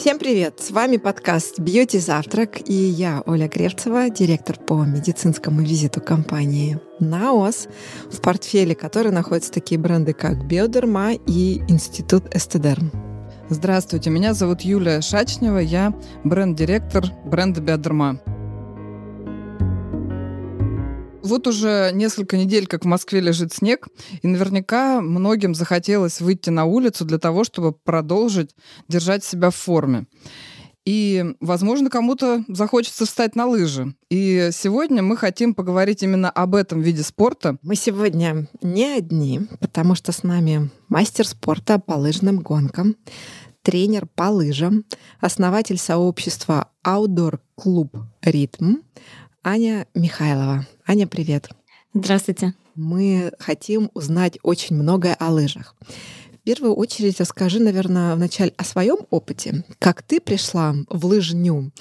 Всем привет! С вами подкаст «Бьюти Завтрак» и я, Оля Кревцева, директор по медицинскому визиту компании «Наос», в портфеле которой находятся такие бренды, как «Биодерма» и «Институт Эстедерм». Здравствуйте, меня зовут Юлия Шачнева, я бренд-директор бренда «Биодерма». Вот уже несколько недель, как в Москве лежит снег, и наверняка многим захотелось выйти на улицу для того, чтобы продолжить держать себя в форме. И, возможно, кому-то захочется встать на лыжи. И сегодня мы хотим поговорить именно об этом виде спорта. Мы сегодня не одни, потому что с нами мастер спорта по лыжным гонкам, тренер по лыжам, основатель сообщества Outdoor Club Ритм, Аня Михайлова. Аня, привет. Здравствуйте. Мы хотим узнать очень многое о лыжах. В первую очередь расскажи, наверное, вначале о своем опыте. Как ты пришла в лыжню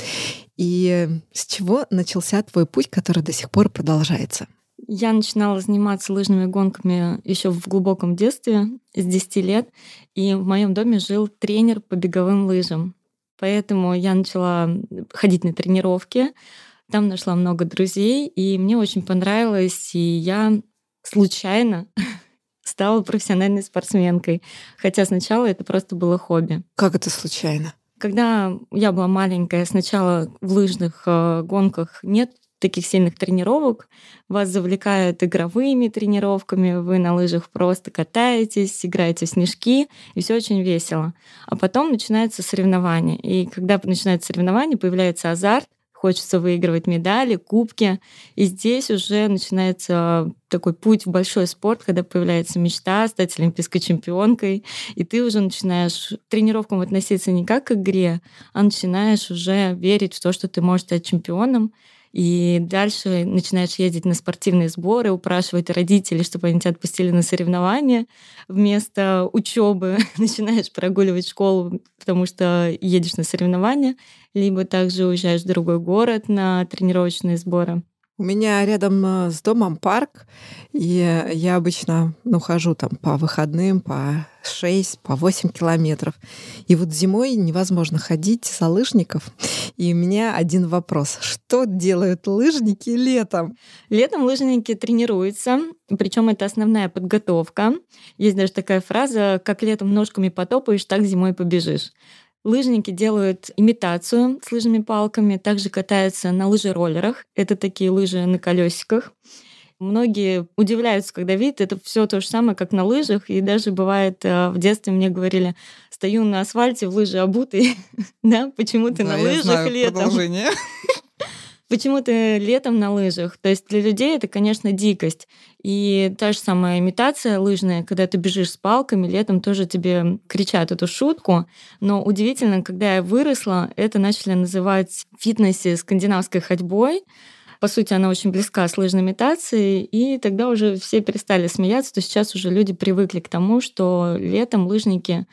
и с чего начался твой путь, который до сих пор продолжается? Я начинала заниматься лыжными гонками еще в глубоком детстве, с 10 лет, и в моем доме жил тренер по беговым лыжам. Поэтому я начала ходить на тренировки, там нашла много друзей, и мне очень понравилось, и я случайно стала профессиональной спортсменкой. Хотя сначала это просто было хобби. Как это случайно? Когда я была маленькая, сначала в лыжных э, гонках нет таких сильных тренировок, вас завлекают игровыми тренировками, вы на лыжах просто катаетесь, играете в снежки, и все очень весело. А потом начинается соревнование. И когда начинается соревнование, появляется азарт, хочется выигрывать медали, кубки. И здесь уже начинается такой путь в большой спорт, когда появляется мечта стать олимпийской чемпионкой, и ты уже начинаешь к тренировкам относиться не как к игре, а начинаешь уже верить в то, что ты можешь стать чемпионом. И дальше начинаешь ездить на спортивные сборы, упрашивать родителей, чтобы они тебя отпустили на соревнования. Вместо учебы начинаешь прогуливать школу, потому что едешь на соревнования, либо также уезжаешь в другой город на тренировочные сборы. У меня рядом э, с домом парк, и я обычно ну, хожу там по выходным по 6, по 8 километров. И вот зимой невозможно ходить за лыжников. И у меня один вопрос. Что делают лыжники летом? Летом лыжники тренируются, причем это основная подготовка. Есть даже такая фраза, как летом ножками потопаешь, так зимой побежишь. Лыжники делают имитацию с лыжными палками, также катаются на лыжероллерах. Это такие лыжи на колесиках. Многие удивляются, когда видят, это все то же самое, как на лыжах. И даже бывает, э, в детстве мне говорили, стою на асфальте в лыжи обутый, да, почему ты да, на лыжах летом? Почему ты летом на лыжах? То есть для людей это, конечно, дикость. И та же самая имитация лыжная, когда ты бежишь с палками, летом тоже тебе кричат эту шутку. Но удивительно, когда я выросла, это начали называть в фитнесе скандинавской ходьбой. По сути, она очень близка с лыжной имитацией, и тогда уже все перестали смеяться, то сейчас уже люди привыкли к тому, что летом лыжники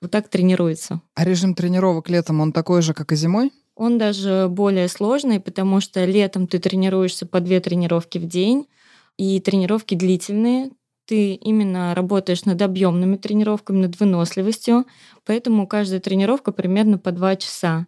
вот так тренируются. А режим тренировок летом, он такой же, как и зимой? Он даже более сложный, потому что летом ты тренируешься по две тренировки в день, и тренировки длительные. Ты именно работаешь над объемными тренировками, над выносливостью, поэтому каждая тренировка примерно по два часа.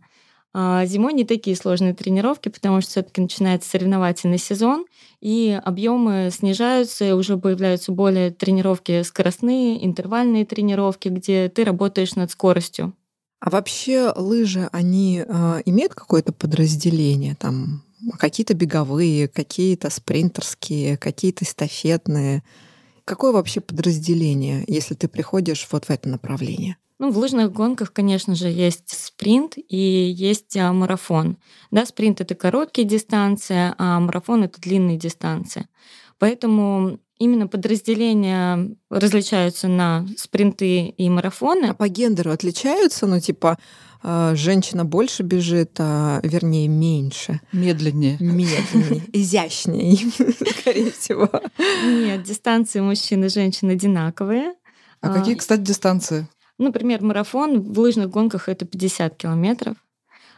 А зимой не такие сложные тренировки, потому что все-таки начинается соревновательный сезон, и объемы снижаются, и уже появляются более тренировки скоростные, интервальные тренировки, где ты работаешь над скоростью. А вообще лыжи, они э, имеют какое-то подразделение? Там какие-то беговые, какие-то спринтерские, какие-то эстафетные. Какое вообще подразделение, если ты приходишь вот в это направление? Ну, в лыжных гонках, конечно же, есть спринт и есть а, марафон. Да, спринт это короткие дистанции, а марафон это длинные дистанции. Поэтому именно подразделения различаются на спринты и марафоны. А по гендеру отличаются? Ну, типа, женщина больше бежит, а вернее меньше. Медленнее. Медленнее. Изящнее, скорее всего. Нет, дистанции мужчин и женщин одинаковые. А, а какие, кстати, дистанции? Например, марафон в лыжных гонках это 50 километров.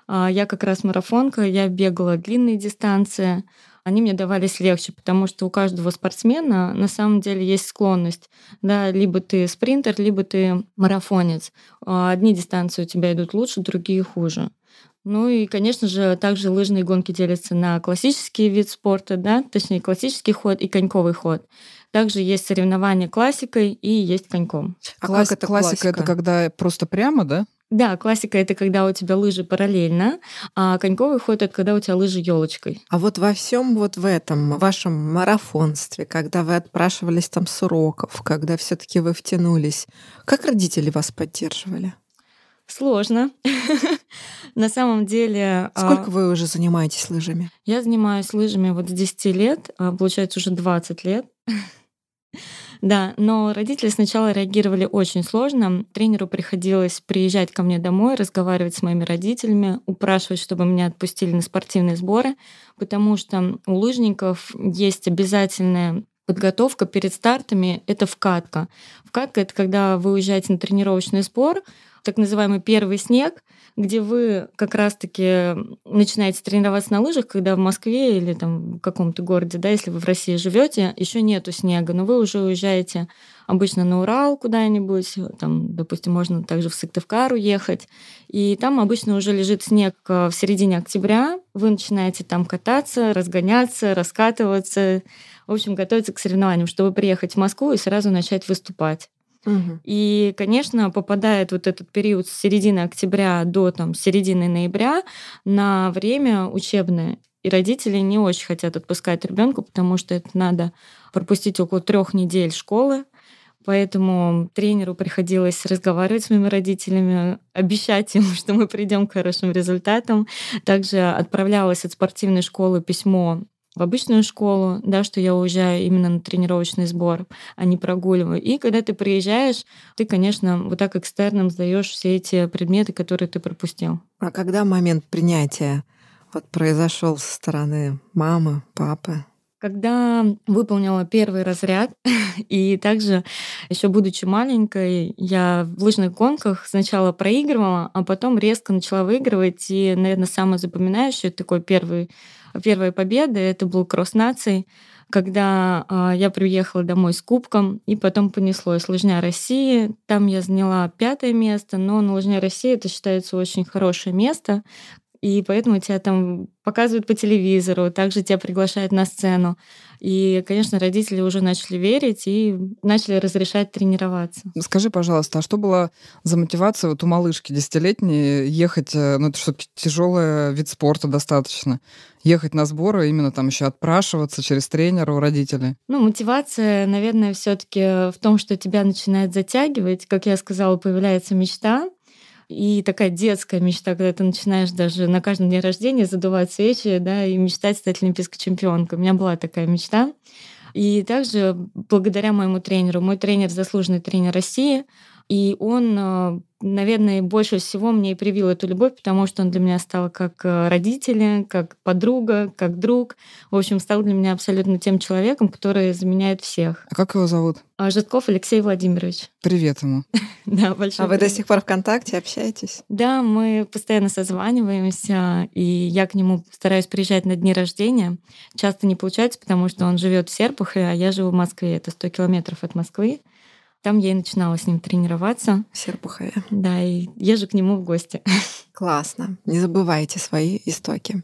А, я как раз марафонка, я бегала длинные дистанции. Они мне давались легче, потому что у каждого спортсмена на самом деле есть склонность. Да, либо ты спринтер, либо ты марафонец. А одни дистанции у тебя идут лучше, другие хуже. Ну и, конечно же, также лыжные гонки делятся на классический вид спорта, да, точнее классический ход и коньковый ход. Также есть соревнования классикой и есть коньком. А Класс, как это классика? Классика это когда просто прямо, да? Да, классика это когда у тебя лыжи параллельно, а коньковый ход это когда у тебя лыжи елочкой. А вот во всем вот в этом вашем марафонстве, когда вы отпрашивались там с уроков, когда все-таки вы втянулись, как родители вас поддерживали? Сложно. На самом деле... А, Сколько вы уже занимаетесь лыжами? Я занимаюсь лыжами вот с 10 лет, а, получается уже 20 лет. Да, но родители сначала реагировали очень сложно. Тренеру приходилось приезжать ко мне домой, разговаривать с моими родителями, упрашивать, чтобы меня отпустили на спортивные сборы, потому что у лыжников есть обязательная подготовка перед стартами — это вкатка. Вкатка — это когда вы уезжаете на тренировочный сбор, так называемый первый снег, где вы как раз-таки начинаете тренироваться на лыжах, когда в Москве или там в каком-то городе, да, если вы в России живете, еще нету снега, но вы уже уезжаете обычно на Урал куда-нибудь, там, допустим, можно также в Сыктывкар уехать, и там обычно уже лежит снег э, в середине октября, вы начинаете там кататься, разгоняться, раскатываться, в общем, готовиться к соревнованиям, чтобы приехать в Москву и сразу начать выступать. И, конечно, попадает вот этот период с середины октября до там, середины ноября на время учебное. И родители не очень хотят отпускать ребенка, потому что это надо пропустить около трех недель школы. Поэтому тренеру приходилось разговаривать с моими родителями, обещать им, что мы придем к хорошим результатам. Также отправлялась от спортивной школы письмо в обычную школу, да, что я уезжаю именно на тренировочный сбор, а не прогуливаю. И когда ты приезжаешь, ты, конечно, вот так экстерном сдаешь все эти предметы, которые ты пропустил. А когда момент принятия вот произошел со стороны мамы, папы? Когда выполнила первый разряд, и также еще будучи маленькой, я в лыжных гонках сначала проигрывала, а потом резко начала выигрывать. И, наверное, самое запоминающее такой первый первая победа, это был кросс наций, когда э, я приехала домой с кубком, и потом понеслось лыжня России. Там я заняла пятое место, но на лыжня России это считается очень хорошее место, и поэтому тебя там показывают по телевизору, также тебя приглашают на сцену. И, конечно, родители уже начали верить и начали разрешать тренироваться. Скажи, пожалуйста, а что была за мотивация вот у малышки десятилетней ехать, э, ну это что-то тяжелый вид спорта достаточно, ехать на сборы, именно там еще отпрашиваться через тренера у родителей? Ну, мотивация, наверное, все-таки в том, что тебя начинает затягивать. Как я сказала, появляется мечта, и такая детская мечта, когда ты начинаешь даже на каждом дне рождения задувать свечи, да, и мечтать стать олимпийской чемпионкой. У меня была такая мечта. И также благодаря моему тренеру, мой тренер заслуженный тренер России, и он э, наверное, больше всего мне и привил эту любовь, потому что он для меня стал как э, родитель, как подруга, как друг. В общем, стал для меня абсолютно тем человеком, который заменяет всех. А как его зовут? А, Житков Алексей Владимирович. Привет ему. Да, большой. А вы до сих пор ВКонтакте общаетесь? Да, мы постоянно созваниваемся, и я к нему стараюсь приезжать на дни рождения. Часто не получается, потому что он живет в Серпухове, а я живу в Москве. Это 100 километров от Москвы. Там я и начинала с ним тренироваться. В Серпухове. Да, и езжу к нему в гости. Классно. Не забывайте свои истоки.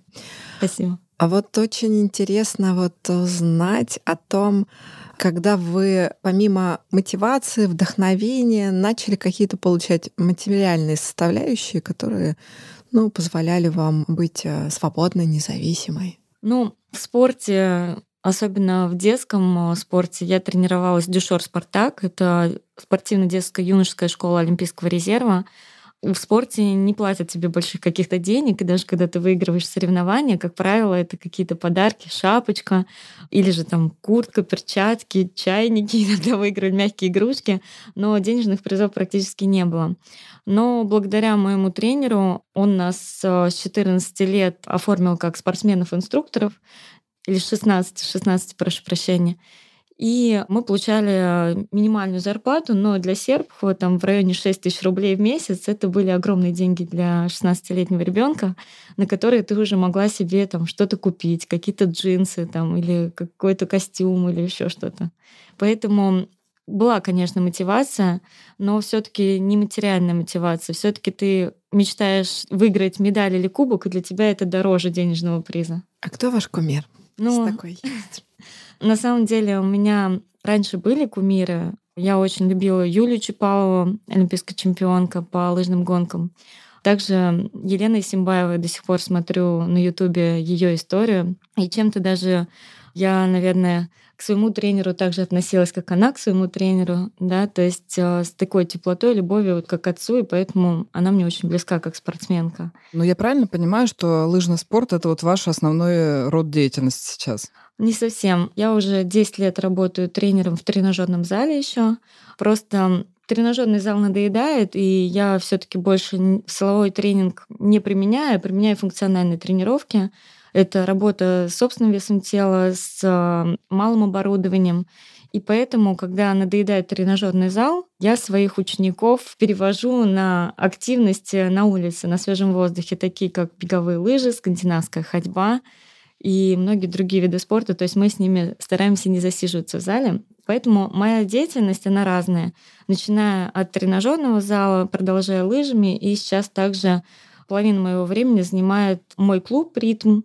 Спасибо. А вот очень интересно вот узнать о том, когда вы помимо мотивации, вдохновения начали какие-то получать материальные составляющие, которые ну, позволяли вам быть э, свободной, независимой? Ну, в спорте Особенно в детском э, спорте я тренировалась в Дюшор Спартак. Это спортивно-детская юношеская школа Олимпийского резерва. В спорте не платят тебе больших каких-то денег, и даже когда ты выигрываешь соревнования, как правило, это какие-то подарки, шапочка, или же там куртка, перчатки, чайники, иногда выигрывали мягкие игрушки, но денежных призов практически не было. Но благодаря моему тренеру он нас э, с 14 лет оформил как спортсменов-инструкторов, или 16, 16, прошу прощения. И мы получали минимальную зарплату, но для сербов там в районе 6 тысяч рублей в месяц это были огромные деньги для 16-летнего ребенка, на которые ты уже могла себе там что-то купить, какие-то джинсы там или какой-то костюм или еще что-то. Поэтому была, конечно, мотивация, но все-таки не материальная мотивация. Все-таки ты мечтаешь выиграть медаль или кубок, и для тебя это дороже денежного приза. А кто ваш кумир? Ну, такой На самом деле у меня раньше были кумиры. Я очень любила Юлию Чапалову, олимпийская чемпионка по лыжным гонкам. Также Елена Симбаева до сих пор смотрю на Ютубе ее историю. И чем-то даже я, наверное, к своему тренеру также относилась, как она к своему тренеру, да, то есть э, с такой теплотой, любовью, вот как к отцу, и поэтому она мне очень близка как спортсменка. Но я правильно понимаю, что лыжный спорт — это вот ваш основной род деятельности сейчас? Не совсем. Я уже 10 лет работаю тренером в тренажерном зале еще. Просто тренажерный зал надоедает, и я все-таки больше силовой тренинг не применяю, а применяю функциональные тренировки. Это работа с собственным весом тела, с э, малым оборудованием. И поэтому, когда надоедает тренажерный зал, я своих учеников перевожу на активности на улице, на свежем воздухе, такие как беговые лыжи, скандинавская ходьба и многие другие виды спорта. То есть мы с ними стараемся не засиживаться в зале. Поэтому моя деятельность, она разная. Начиная от тренажерного зала, продолжая лыжами, и сейчас также половина моего времени занимает мой клуб «Ритм»,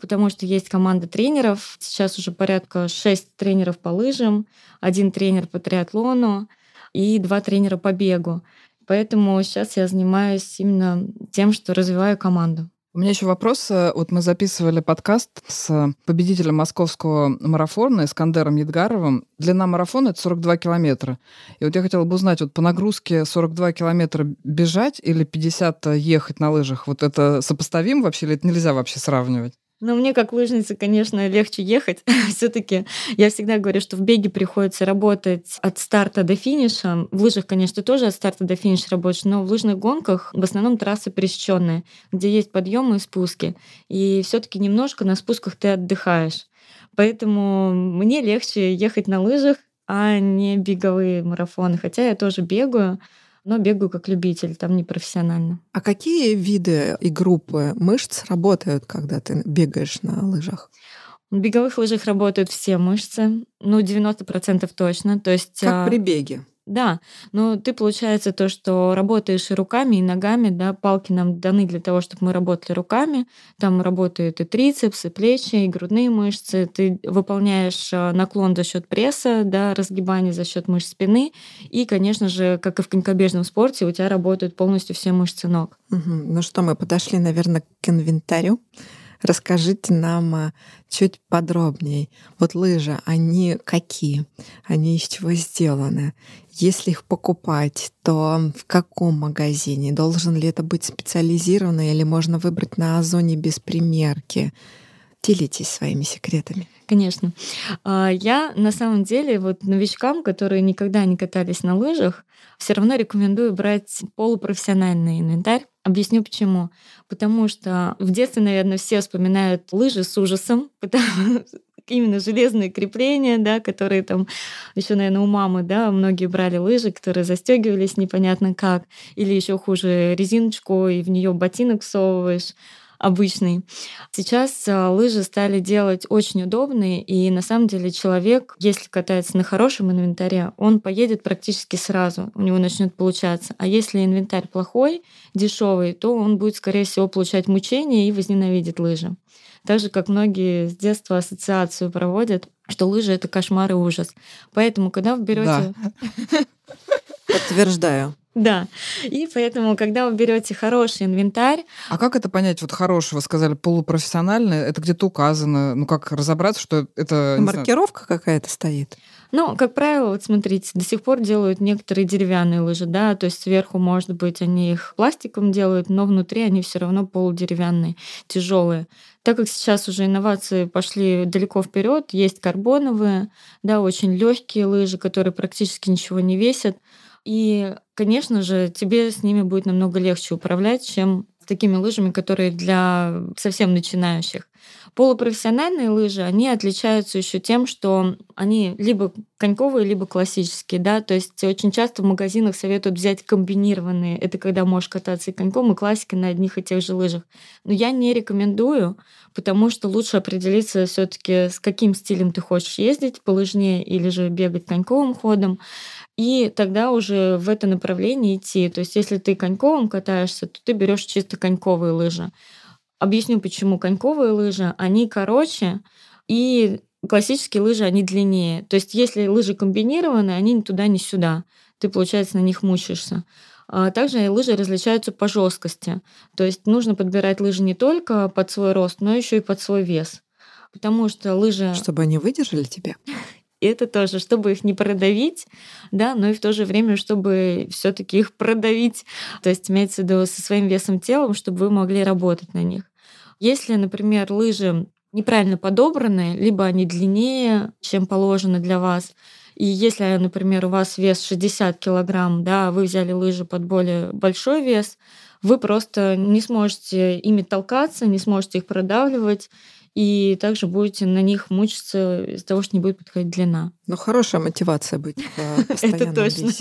потому что есть команда тренеров. Сейчас уже порядка шесть тренеров по лыжам, один тренер по триатлону и два тренера по бегу. Поэтому сейчас я занимаюсь именно тем, что развиваю команду. У меня еще вопрос. Э, вот мы записывали подкаст с победителем московского марафона Искандером Едгаровым. Длина марафона — это 42 километра. И вот я хотела бы узнать, вот по нагрузке 42 километра бежать или 50 ехать на лыжах, вот это сопоставимо вообще или это нельзя вообще сравнивать? Но мне как лыжнице, конечно, легче ехать. Все-таки я всегда говорю, что в беге приходится работать от старта до финиша. В лыжах, конечно, тоже от старта до финиша работаешь, но в лыжных гонках в основном трассы пересеченные, где есть подъемы и спуски. И все-таки немножко на спусках ты отдыхаешь. Поэтому мне легче ехать на лыжах, а не беговые марафоны. Хотя я тоже бегаю, но бегаю как любитель, там не профессионально. А какие виды и группы мышц работают, когда ты бегаешь на лыжах? На беговых лыжах работают все мышцы, ну, 90% точно. То есть, как при беге. Да, но ты, получается, то, что работаешь и руками, и ногами, да, палки нам даны для того, чтобы мы работали руками. Там работают и трицепсы, и плечи, и грудные мышцы. Ты выполняешь э, наклон за счет пресса, да, разгибание за счет мышц спины. И, конечно же, как и в конькобежном спорте, у тебя работают полностью все мышцы ног. Угу. Ну что, мы подошли, наверное, к инвентарю. Расскажите нам а, чуть подробнее. Вот лыжи, они какие? Они из чего сделаны? Если их покупать, то в каком магазине? Должен ли это быть специализированный или можно выбрать на Озоне без примерки? Делитесь своими секретами. Конечно. А, я на самом деле вот новичкам, которые никогда не катались на лыжах, все равно рекомендую брать полупрофессиональный инвентарь. Объясню почему. Потому что в детстве, наверное, все вспоминают лыжи с ужасом, потому именно железные крепления, да, которые там еще, наверное, у мамы, да, многие брали лыжи, которые застегивались непонятно как, или еще хуже резиночку и в нее ботинок всовываешь обычный. Сейчас а, лыжи стали делать очень удобные, и на самом деле человек, если катается на хорошем инвентаре, он поедет практически сразу, у него начнет получаться. А если инвентарь плохой, дешевый, то он будет, скорее всего, получать мучения и возненавидит лыжи. Так же, как многие с детства ассоциацию проводят, что лыжи — это кошмар и ужас. Поэтому, когда вы берете... Да. Подтверждаю. Да. И поэтому, когда вы берете хороший инвентарь. А как это понять? Вот хороший, вы сказали, полупрофессиональный, это где-то указано. Ну, как разобраться, что это. Маркировка какая-то стоит. Ну, как правило, вот смотрите, до сих пор делают некоторые деревянные лыжи, да, то есть сверху, может быть, они их пластиком делают, но внутри они все равно полудеревянные, тяжелые. Так как сейчас уже инновации пошли далеко вперед, есть карбоновые, да, очень легкие лыжи, которые практически ничего не весят. И, конечно же, тебе с ними будет намного легче управлять, чем с такими лыжами, которые для совсем начинающих. Полупрофессиональные лыжи, они отличаются еще тем, что они либо коньковые, либо классические, да, то есть очень часто в магазинах советуют взять комбинированные, это когда можешь кататься и коньком, и классикой на одних и тех же лыжах. Но я не рекомендую, потому что лучше определиться все таки с каким стилем ты хочешь ездить, по лыжне или же бегать коньковым ходом, и тогда уже в это направление идти. То есть если ты коньковым катаешься, то ты берешь чисто коньковые лыжи. Объясню, почему коньковые лыжи, они короче, и классические лыжи, они длиннее. То есть если лыжи комбинированные, они ни туда, ни сюда. Ты, получается, на них мучаешься. А также лыжи различаются по жесткости. То есть нужно подбирать лыжи не только под свой рост, но еще и под свой вес. Потому что лыжи... Чтобы они выдержали тебя? Это тоже, чтобы их не продавить, да, но и в то же время, чтобы все таки их продавить, то есть имеется в виду со своим весом телом, чтобы вы могли работать на них. Если, например, лыжи неправильно подобраны, либо они длиннее, чем положено для вас, и если, например, у вас вес 60 килограмм, да, вы взяли лыжи под более большой вес, вы просто не сможете ими толкаться, не сможете их продавливать, и также будете на них мучиться из-за того, что не будет подходить длина. Ну, хорошая мотивация быть в Это точно.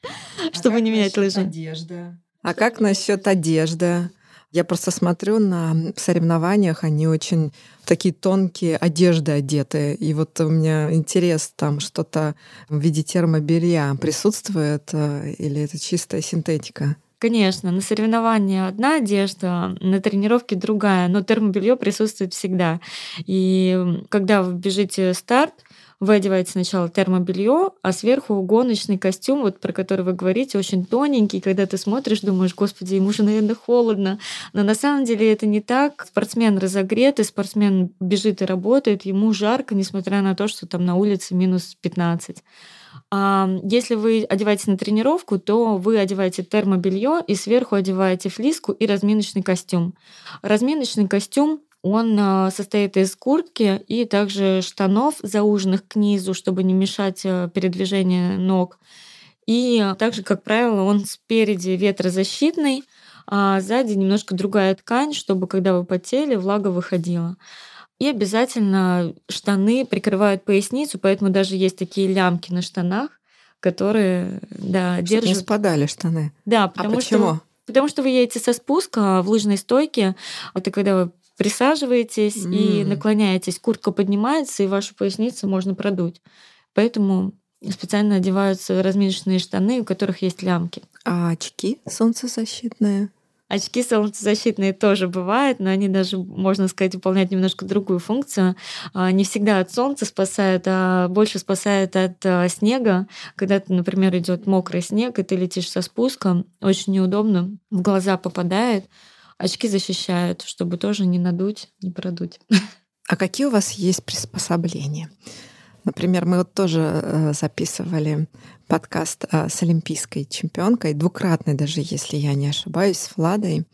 Чтобы не менять лыжи. Одежда. А как насчет одежды? Я просто смотрю на соревнованиях, они очень такие тонкие одежды одеты. И вот у меня интерес, там что-то в виде термобелья присутствует э, или это чистая синтетика? Конечно, на соревнования одна одежда, на тренировке другая, но термобелье присутствует всегда. И когда вы бежите старт, вы одеваете сначала термобелье, а сверху гоночный костюм, вот про который вы говорите, очень тоненький. Когда ты смотришь, думаешь, господи, ему же, наверное, холодно. Но на самом деле это не так. Спортсмен разогрет, и спортсмен бежит и работает, ему жарко, несмотря на то, что там на улице минус 15. А если вы одеваетесь на тренировку, то вы одеваете термобелье и сверху одеваете флиску и разминочный костюм. Разминочный костюм он а, состоит из куртки и также штанов, зауженных к низу, чтобы не мешать э, передвижению ног. И также, как правило, он спереди ветрозащитный, а сзади немножко другая ткань, чтобы когда вы потели, влага выходила. И обязательно штаны прикрывают поясницу, поэтому даже есть такие лямки на штанах, которые да, Чтобы держат. не спадали штаны. Да, а потому почему? что потому что вы едете со спуска в лыжной стойке. Это когда вы присаживаетесь mm. и наклоняетесь, куртка поднимается, и вашу поясницу можно продуть. Поэтому специально одеваются разминочные штаны, у которых есть лямки. А очки солнцезащитные? Очки солнцезащитные тоже бывают, но они даже, можно сказать, выполняют немножко другую функцию. А, не всегда от солнца спасают, а больше спасают от а, снега. Когда, например, идет мокрый снег, и ты летишь со спуском, очень неудобно, в глаза попадает. Очки защищают, чтобы тоже не надуть, не продуть. А какие у вас есть приспособления? Например, мы вот тоже э, записывали подкаст э, с олимпийской чемпионкой, двукратной даже, если я не ошибаюсь, с Владой.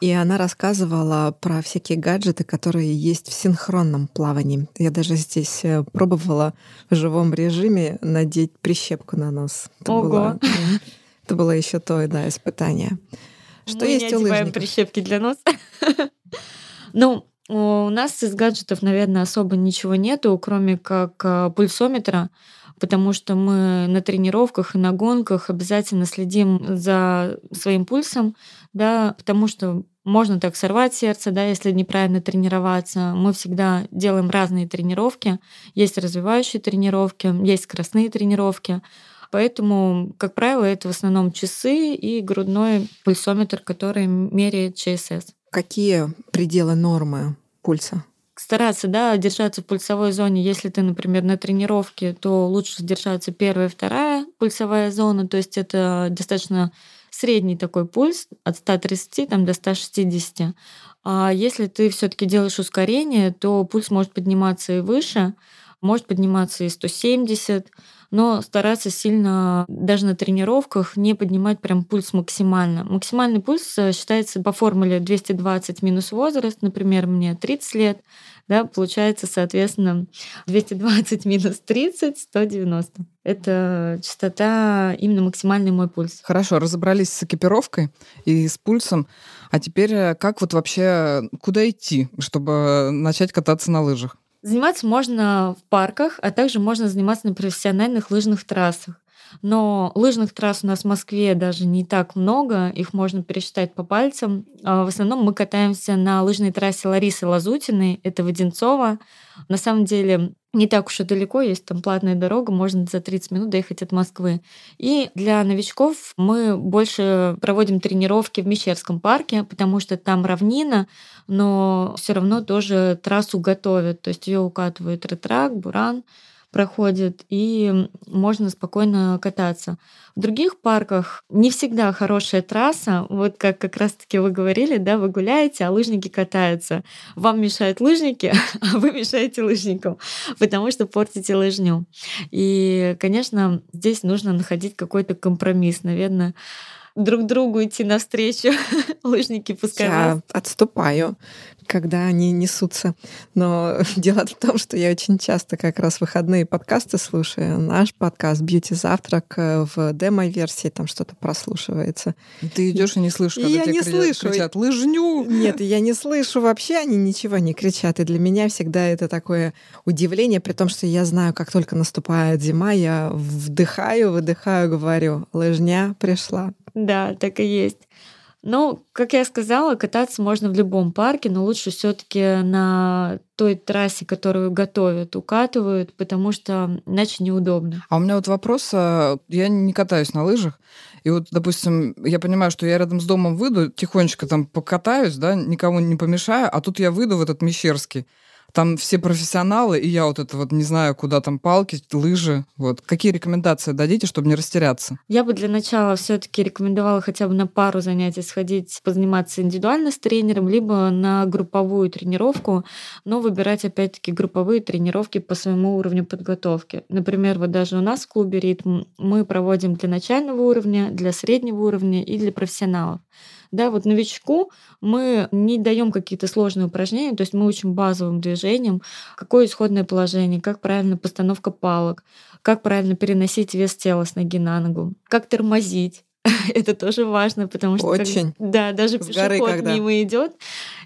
И она рассказывала про всякие гаджеты, которые есть в синхронном плавании. Я даже здесь э, пробовала в живом режиме надеть прищепку на нос. Это Ого! Было, это было еще то, да, испытание. Что Мы есть не у лыжников? прищепки для носа. Ну, у нас из гаджетов, наверное, особо ничего нету, кроме как а, пульсометра, потому что мы на тренировках и на гонках обязательно следим за своим пульсом, да, потому что можно так сорвать сердце, да, если неправильно тренироваться. Мы всегда делаем разные тренировки. Есть развивающие тренировки, есть скоростные тренировки. Поэтому, как правило, это в основном часы и грудной пульсометр, который меряет ЧСС. Какие пределы нормы пульса? Стараться, да, держаться в пульсовой зоне. Если ты, например, на тренировке, то лучше держаться первая вторая пульсовая зона, то есть это достаточно средний такой пульс от 130 там, до 160. А если ты все таки делаешь ускорение, то пульс может подниматься и выше, может подниматься и 170, но стараться сильно даже на тренировках не поднимать прям пульс максимально. Максимальный пульс э, считается по формуле 220 минус возраст, например, мне 30 лет, да, получается, соответственно, 220 минус 30 — 190. это частота именно максимальный мой пульс. Хорошо, разобрались с экипировкой и с пульсом. А теперь э, как вот вообще, куда идти, чтобы начать кататься на лыжах? Заниматься можно в парках, а также можно заниматься на профессиональных лыжных трассах. Но лыжных трасс у нас в Москве даже не так много, их можно пересчитать по пальцам. А в основном мы катаемся на лыжной трассе Ларисы Лазутиной, это Воденцова. На самом деле не так уж и далеко, есть там платная дорога, можно за 30 минут доехать от Москвы. И для новичков мы больше проводим тренировки в Мещерском парке, потому что там равнина, но все равно тоже трассу готовят, то есть ее укатывают ретрак, буран, проходит, и можно спокойно кататься. В других парках не всегда хорошая трасса, вот как как раз-таки вы говорили, да, вы гуляете, а лыжники катаются. Вам мешают лыжники, а вы мешаете лыжникам, потому что портите лыжню. И, конечно, здесь нужно находить какой-то компромисс, наверное, друг другу идти навстречу. Лыжники пускай Я отступаю, когда они несутся. Но дело в том, что я очень часто как раз выходные подкасты слушаю. Наш подкаст «Бьюти Завтрак» в демо-версии там что-то прослушивается. Ты идешь и не слышишь, когда Я тебе не кричат, слышу. кричат «Лыжню!» Нет, я не слышу вообще, они ничего не кричат. И для меня всегда это такое удивление, при том, что я знаю, как только наступает зима, я вдыхаю, выдыхаю, говорю, лыжня пришла. Да, так и есть. Ну, как я сказала, кататься можно в любом парке, но лучше все-таки на той трассе, которую готовят, укатывают, потому что иначе неудобно. А у меня вот вопрос, а, я не катаюсь на лыжах, и вот, допустим, я понимаю, что я рядом с домом выйду, тихонечко там покатаюсь, да, никому не помешаю, а тут я выйду в этот Мещерский, там все профессионалы, и я вот это вот не знаю, куда там палки, лыжи. Вот. Какие рекомендации дадите, чтобы не растеряться? Я бы для начала все-таки рекомендовала хотя бы на пару занятий сходить, позаниматься индивидуально с тренером, либо на групповую тренировку, но выбирать опять-таки групповые тренировки по своему уровню подготовки. Например, вот даже у нас в клубе «Ритм» мы проводим для начального уровня, для среднего уровня и для профессионалов. Да, вот новичку мы не даем какие-то сложные упражнения, то есть мы учим базовым движениям, какое исходное положение, как правильно постановка палок, как правильно переносить вес тела с ноги на ногу, как тормозить. Это тоже важно, потому что как- Очень. да, даже С пешеход когда. мимо идет,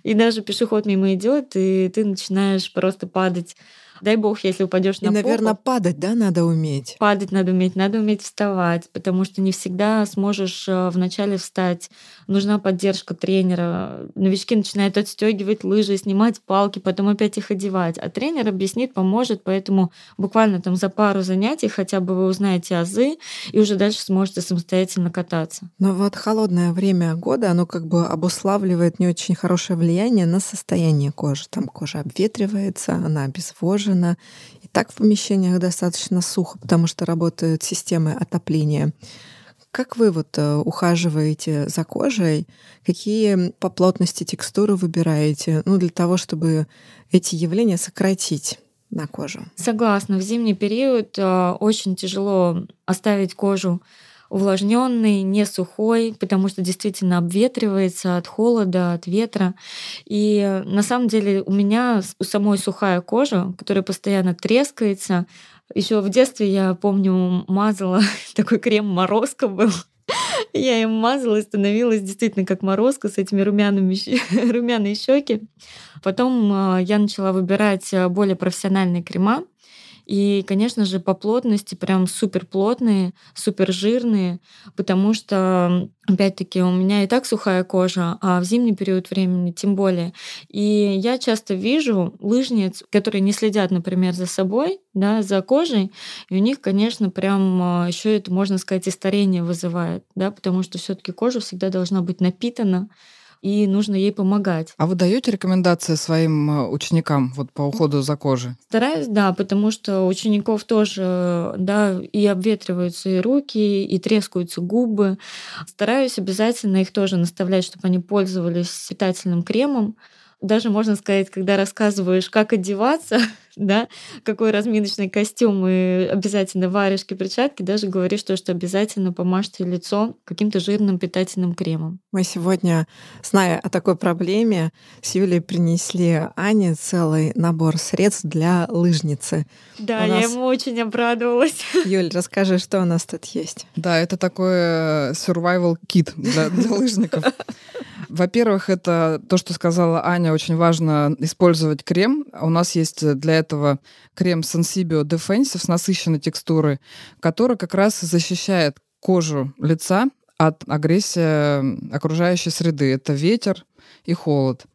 и даже пешеход мимо идет, и ты начинаешь просто падать. Дай бог, если упадешь И, на наверное, попу. падать, да, надо уметь. Падать надо уметь, надо уметь вставать, потому что не всегда сможешь э, вначале встать. Нужна поддержка тренера. Новички начинают отстегивать лыжи, снимать палки, потом опять их одевать. А тренер объяснит, поможет, поэтому буквально там за пару занятий хотя бы вы узнаете азы и уже дальше сможете самостоятельно кататься. Но вот холодное время года, оно как бы обуславливает не очень хорошее влияние на состояние кожи. Там кожа обветривается, она обезвожена. И так в помещениях достаточно сухо, потому что работают системы отопления. Как вы вот э, ухаживаете за кожей? Какие по плотности текстуры выбираете? Ну, для того, чтобы эти явления сократить на кожу. Согласна, в зимний период э, очень тяжело оставить кожу увлажненной, не сухой, потому что действительно обветривается от холода, от ветра. И на самом деле у меня у самой сухая кожа, которая постоянно трескается. Еще в детстве я помню мазала такой крем морозко был. Я им мазала и становилась действительно как морозка с этими румяными, румяные щеки. Потом э, я начала выбирать э, более профессиональные крема. И, конечно же, по плотности прям супер плотные, супер жирные, потому что, опять-таки, у меня и так сухая кожа, а в зимний период времени тем более. И я часто вижу лыжниц, которые не следят, например, за собой, да, за кожей, и у них, конечно, прям еще это, можно сказать, и старение вызывает, да, потому что все-таки кожа всегда должна быть напитана, и нужно ей помогать. А вы даете рекомендации своим э, ученикам вот по уходу за кожей? Стараюсь, да, потому что учеников тоже, да, и обветриваются и руки, и трескаются губы. Стараюсь обязательно их тоже наставлять, чтобы они пользовались питательным кремом, даже можно сказать, когда рассказываешь, как одеваться, да, какой разминочный костюм и обязательно варежки, перчатки, даже говоришь то, что обязательно помажьте лицо каким-то жирным питательным кремом. Мы сегодня, зная о такой проблеме, с Юлей принесли Ане целый набор средств для лыжницы. Да, у я нас... ему очень обрадовалась. Юль, расскажи, что у нас тут есть. Да, это такой э, survival kit для, для лыжников. Во-первых, это то, что сказала Аня, очень важно использовать крем. У нас есть для этого крем Sensibio Defensive с насыщенной текстурой, который как раз защищает кожу лица от агрессии окружающей среды. Это ветер и холод.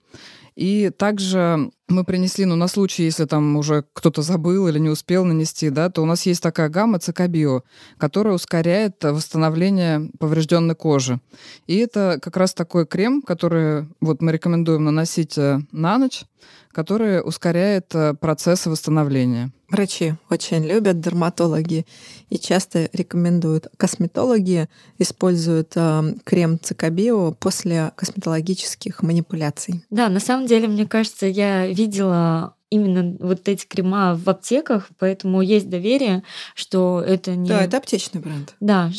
И также мы принесли, ну, на случай, если там уже кто-то забыл или не успел нанести, да, то у нас есть такая гамма Цикабио, которая ускоряет восстановление поврежденной кожи. И это как раз такой крем, который вот мы рекомендуем наносить э, на ночь, который ускоряет э, процессы восстановления. Врачи очень любят, дерматологи, и часто рекомендуют. Косметологи используют э, крем Цикабио после косметологических манипуляций. Да, на самом деле, мне кажется, я видела именно вот эти крема в аптеках, поэтому есть доверие, что это не... Да, это аптечный бренд. Да,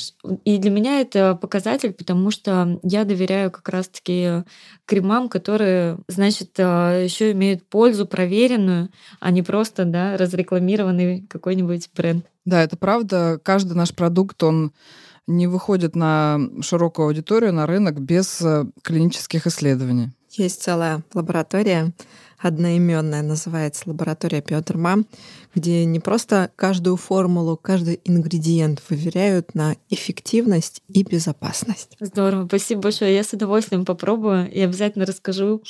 и для меня это показатель, потому что я доверяю как раз-таки кремам, которые, значит, а, еще имеют пользу проверенную, а не просто, да, разрекламированный какой-нибудь бренд. Да, это правда. Каждый наш продукт, он не выходит на широкую аудиторию, на рынок без э, клинических исследований. Есть целая лаборатория, одноименная, называется лаборатория Пётерма, где не просто каждую формулу, каждый ингредиент выверяют на эффективность и безопасность. Здорово, спасибо большое. Я с удовольствием попробую и обязательно расскажу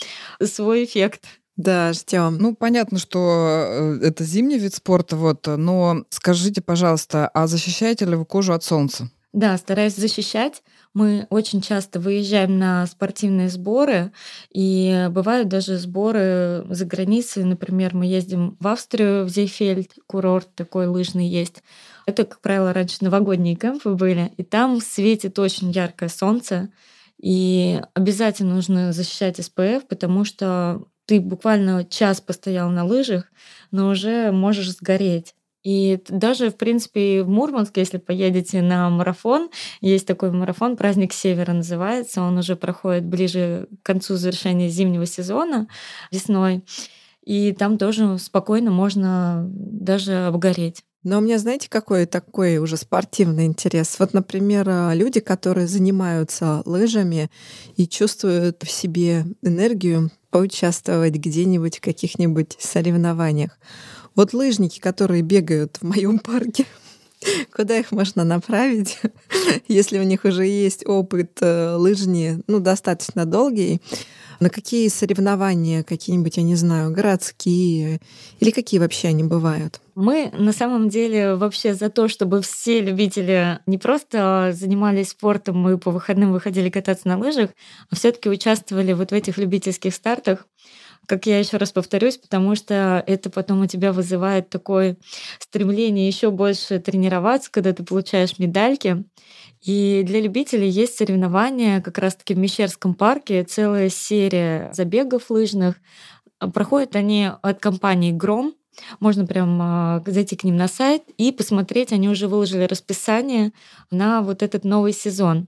свой эффект. Да, ждем. Ну, понятно, что э, это зимний вид спорта, вот, но скажите, пожалуйста, а защищаете ли вы кожу от солнца? Да, стараюсь защищать. Мы очень часто выезжаем на спортивные сборы, и бывают даже сборы за границей. Например, мы ездим в Австрию, в Зейфельд, курорт такой лыжный есть. Это, как правило, раньше новогодние кемпы были, и там светит очень яркое солнце, и обязательно нужно защищать СПФ, потому что ты буквально час постоял на лыжах, но уже можешь сгореть. И даже, в принципе, в Мурманск, если поедете на марафон, есть такой марафон, праздник Севера называется, он уже проходит ближе к концу завершения зимнего сезона весной. И там тоже спокойно можно даже обгореть. Но у меня, знаете, какой такой уже спортивный интерес? Вот, например, люди, которые занимаются лыжами и чувствуют в себе энергию поучаствовать где-нибудь в каких-нибудь соревнованиях. Вот лыжники, которые бегают в моем парке, куда их можно направить, если у них уже есть опыт э, лыжни, ну, достаточно долгий, на какие соревнования, какие-нибудь, я не знаю, городские, или какие вообще они бывают? Мы на самом деле вообще за то, чтобы все любители не просто занимались спортом и по выходным выходили кататься на лыжах, а все-таки участвовали вот в этих любительских стартах как я еще раз повторюсь, потому что это потом у тебя вызывает такое стремление еще больше тренироваться, когда ты получаешь медальки. И для любителей есть соревнования как раз-таки в Мещерском парке, целая серия забегов лыжных. Проходят они от компании «Гром», можно прям а, зайти к ним на сайт и посмотреть, они уже выложили расписание на вот этот новый сезон.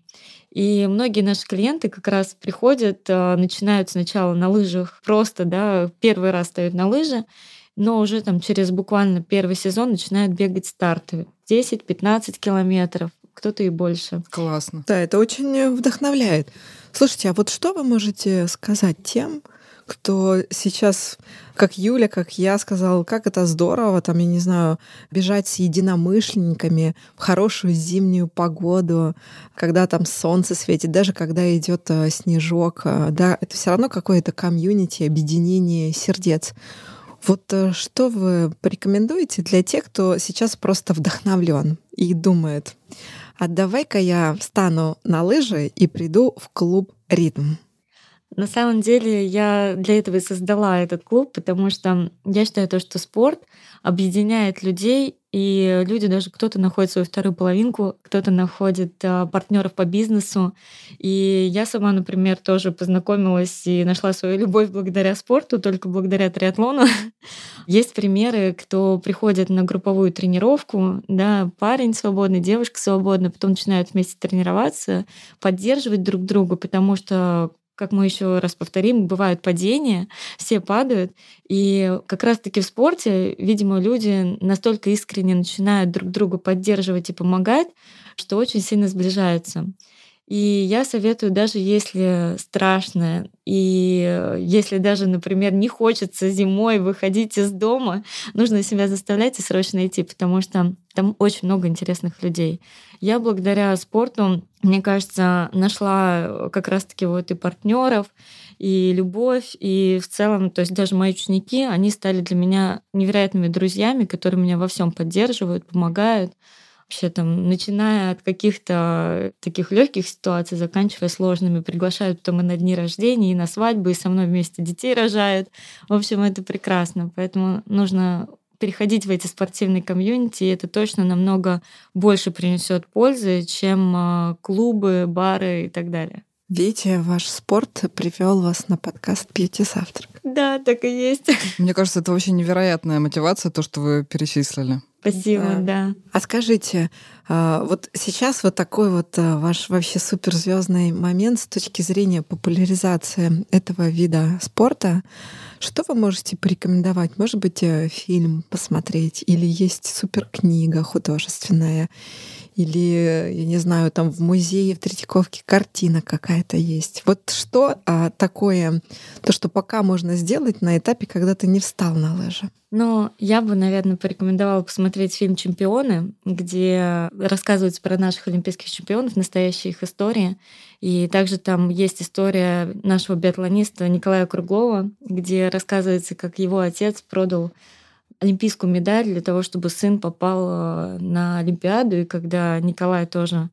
И многие наши клиенты как раз приходят, а, начинают сначала на лыжах просто, да, первый раз стоят на лыжи, но уже там через буквально первый сезон начинают бегать старты 10-15 километров, кто-то и больше. Классно. Да, это очень вдохновляет. Слушайте, а вот что вы можете сказать тем, кто сейчас, как Юля, как я сказал, как это здорово, там, я не знаю, бежать с единомышленниками в хорошую зимнюю погоду, когда там солнце светит, даже когда идет э, снежок, э, да, это все равно какое-то комьюнити, объединение сердец. Вот э, что вы порекомендуете для тех, кто сейчас просто вдохновлен и думает, а давай-ка я встану на лыжи и приду в клуб «Ритм». На самом деле я для этого и создала этот клуб, потому что я считаю то, что спорт объединяет людей, и люди даже кто-то находит свою вторую половинку, кто-то находит а, партнеров по бизнесу. И я сама, например, тоже познакомилась и нашла свою любовь благодаря спорту, только благодаря триатлону. Есть примеры, кто приходит на групповую тренировку, да, парень свободный, девушка свободная, потом начинают вместе тренироваться, поддерживать друг друга, потому что как мы еще раз повторим, бывают падения, все падают. И как раз-таки в спорте, видимо, люди настолько искренне начинают друг друга поддерживать и помогать, что очень сильно сближаются. И я советую, даже если страшно, и если даже, например, не хочется зимой выходить из дома, нужно себя заставлять и срочно идти, потому что там очень много интересных людей. Я благодаря спорту, мне кажется, нашла как раз-таки вот и партнеров, и любовь, и в целом, то есть даже мои ученики, они стали для меня невероятными друзьями, которые меня во всем поддерживают, помогают вообще там, начиная от каких-то таких легких ситуаций, заканчивая сложными, приглашают потом и на дни рождения, и на свадьбы, и со мной вместе детей рожают. В общем, это прекрасно. Поэтому нужно переходить в эти спортивные комьюнити, и это точно намного больше принесет пользы, чем а, клубы, бары и так далее. Видите, ваш спорт привел вас на подкаст «Пьете завтрак». Да, так и есть. Мне кажется, это очень невероятная мотивация, то, что вы перечислили. Спасибо, да. да. А скажите, а, вот сейчас вот такой вот а, ваш вообще суперзвездный момент с точки зрения популяризации этого вида спорта. Что вы можете порекомендовать? Может быть, э, фильм посмотреть? Или есть суперкнига художественная? или, я не знаю, там в музее в Третьяковке картина какая-то есть. Вот что а, такое, то, что пока можно сделать на этапе, когда ты не встал на лыжи? Ну, я бы, наверное, порекомендовала посмотреть фильм «Чемпионы», где рассказывается про наших олимпийских чемпионов, настоящая их история. И также там есть история нашего биатлониста Николая Круглова, где рассказывается, как его отец продал олимпийскую медаль для того, чтобы сын попал э, на Олимпиаду. И когда Николай тоже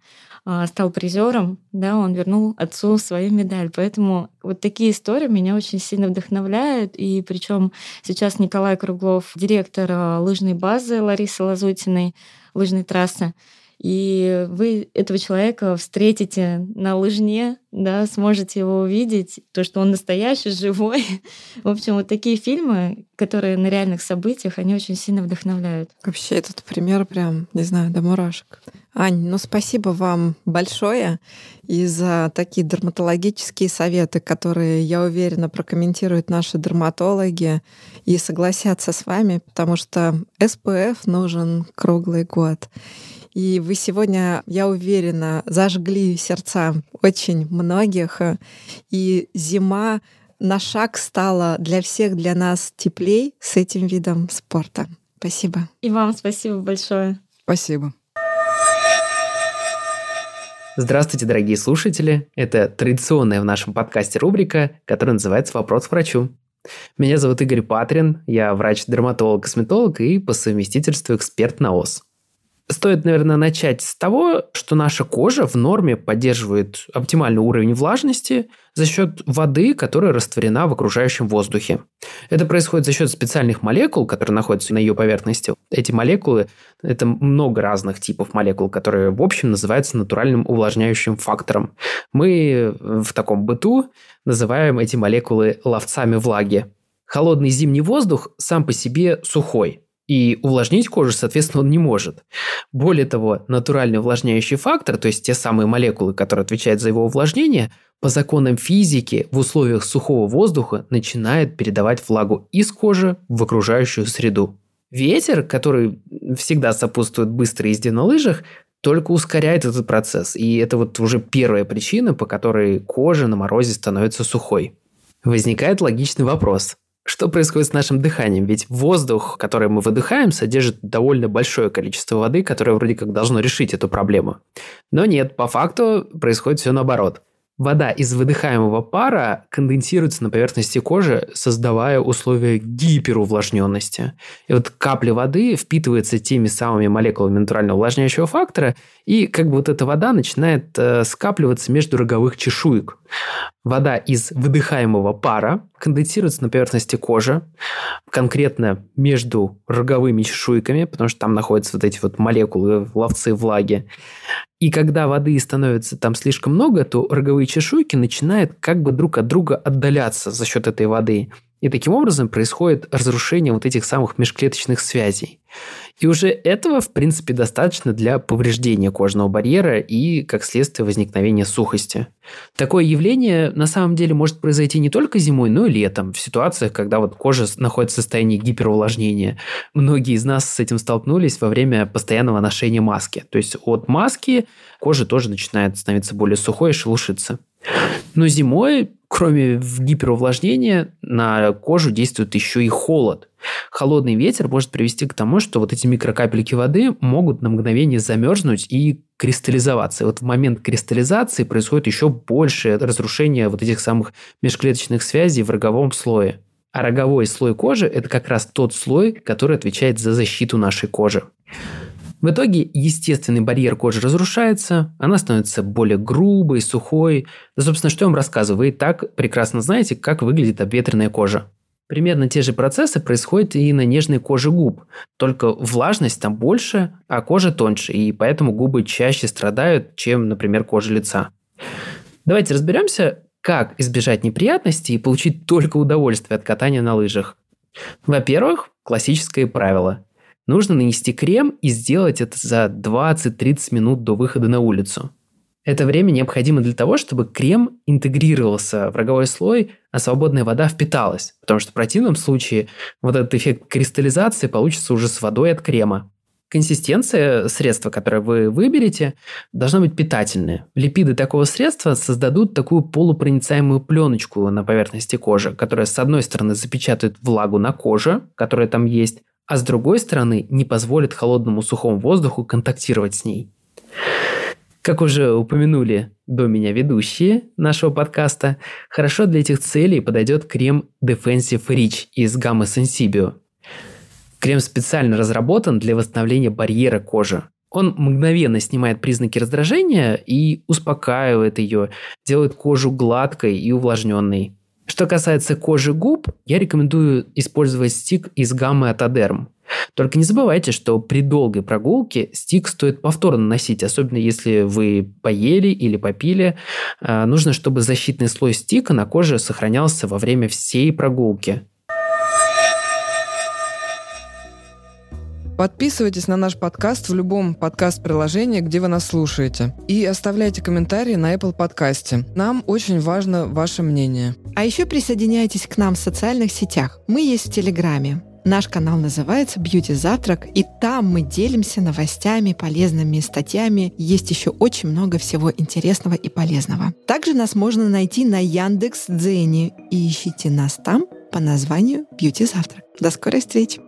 стал призером, да, он вернул отцу свою медаль. Поэтому вот такие истории меня очень сильно вдохновляют. И причем сейчас Николай Круглов, директор э, лыжной базы Ларисы Лазутиной, лыжной трассы. И вы этого человека встретите на лыжне, да, сможете его увидеть, то, что он настоящий, живой. В общем, вот такие фильмы, которые на реальных событиях, они очень сильно вдохновляют. Вообще этот пример прям, не знаю, до мурашек. Ань, ну спасибо вам большое и за такие дерматологические советы, которые, я уверена, прокомментируют наши дерматологи и согласятся с вами, потому что СПФ нужен круглый год. И вы сегодня, я уверена, зажгли сердца очень многих. И зима на шаг стала для всех, для нас теплей с этим видом спорта. Спасибо. И вам спасибо большое. Спасибо. Здравствуйте, дорогие слушатели. Это традиционная в нашем подкасте рубрика, которая называется «Вопрос к врачу». Меня зовут Игорь Патрин, я врач-дерматолог-косметолог и по совместительству эксперт на ОС. Стоит, наверное, начать с того, что наша кожа в норме поддерживает оптимальный уровень влажности за счет воды, которая растворена в окружающем воздухе. Это происходит за счет специальных молекул, которые находятся на ее поверхности. Эти молекулы – это много разных типов молекул, которые, в общем, называются натуральным увлажняющим фактором. Мы в таком быту называем эти молекулы ловцами влаги. Холодный зимний воздух сам по себе сухой – и увлажнить кожу, соответственно, он не может. Более того, натуральный увлажняющий фактор, то есть те самые молекулы, которые отвечают за его увлажнение, по законам физики в условиях сухого воздуха начинает передавать влагу из кожи в окружающую среду. Ветер, который всегда сопутствует быстрой езде на лыжах, только ускоряет этот процесс. И это вот уже первая причина, по которой кожа на морозе становится сухой. Возникает логичный вопрос. Что происходит с нашим дыханием? Ведь воздух, который мы выдыхаем, содержит довольно большое количество воды, которое вроде как должно решить эту проблему. Но нет, по факту происходит все наоборот. Вода из выдыхаемого пара конденсируется на поверхности кожи, создавая условия гиперувлажненности. И вот капля воды впитывается теми самыми молекулами натурального увлажняющего фактора, и как бы вот эта вода начинает э, скапливаться между роговых чешуек. Вода из выдыхаемого пара конденсируется на поверхности кожи, конкретно между роговыми чешуйками, потому что там находятся вот эти вот молекулы, ловцы влаги. И когда воды становится там слишком много, то роговые чешуйки начинают как бы друг от друга отдаляться за счет этой воды. И таким образом происходит разрушение вот этих самых межклеточных связей. И уже этого, в принципе, достаточно для повреждения кожного барьера и, как следствие, возникновения сухости. Такое явление на самом деле может произойти не только зимой, но и летом, в ситуациях, когда вот кожа находится в состоянии гиперувлажнения. Многие из нас с этим столкнулись во время постоянного ношения маски. То есть от маски кожа тоже начинает становиться более сухой и шелушиться. Но зимой, кроме гиперувлажнения, на кожу действует еще и холод. Холодный ветер может привести к тому, что вот эти микрокапельки воды могут на мгновение замерзнуть и кристаллизоваться. И вот в момент кристаллизации происходит еще большее разрушение вот этих самых межклеточных связей в роговом слое. А роговой слой кожи – это как раз тот слой, который отвечает за защиту нашей кожи. В итоге естественный барьер кожи разрушается, она становится более грубой, сухой. Да, собственно, что я вам рассказываю? Вы и так прекрасно знаете, как выглядит обветренная кожа. Примерно те же процессы происходят и на нежной коже губ, только влажность там больше, а кожа тоньше, и поэтому губы чаще страдают, чем, например, кожа лица. Давайте разберемся, как избежать неприятностей и получить только удовольствие от катания на лыжах. Во-первых, классическое правило. Нужно нанести крем и сделать это за 20-30 минут до выхода на улицу. Это время необходимо для того, чтобы крем интегрировался в роговой слой, а свободная вода впиталась. Потому что в противном случае вот этот эффект кристаллизации получится уже с водой от крема. Консистенция средства, которое вы выберете, должна быть питательная. Липиды такого средства создадут такую полупроницаемую пленочку на поверхности кожи, которая с одной стороны запечатает влагу на коже, которая там есть, а с другой стороны не позволит холодному сухому воздуху контактировать с ней. Как уже упомянули до меня ведущие нашего подкаста, хорошо для этих целей подойдет крем Defensive Rich из гаммы Sensibio. Крем специально разработан для восстановления барьера кожи. Он мгновенно снимает признаки раздражения и успокаивает ее, делает кожу гладкой и увлажненной. Что касается кожи губ, я рекомендую использовать стик из гаммы Атодерм. Только не забывайте, что при долгой прогулке стик стоит повторно носить, особенно если вы поели или попили. А, нужно, чтобы защитный слой стика на коже сохранялся во время всей прогулки. Подписывайтесь на наш подкаст в любом подкаст-приложении, где вы нас слушаете. И оставляйте комментарии на Apple подкасте. Нам очень важно ваше мнение. А еще присоединяйтесь к нам в социальных сетях. Мы есть в Телеграме. Наш канал называется Beauty Завтрак, и там мы делимся новостями, полезными статьями. Есть еще очень много всего интересного и полезного. Также нас можно найти на Яндекс Дзене и ищите нас там по названию Beauty Завтрак. До скорой встречи!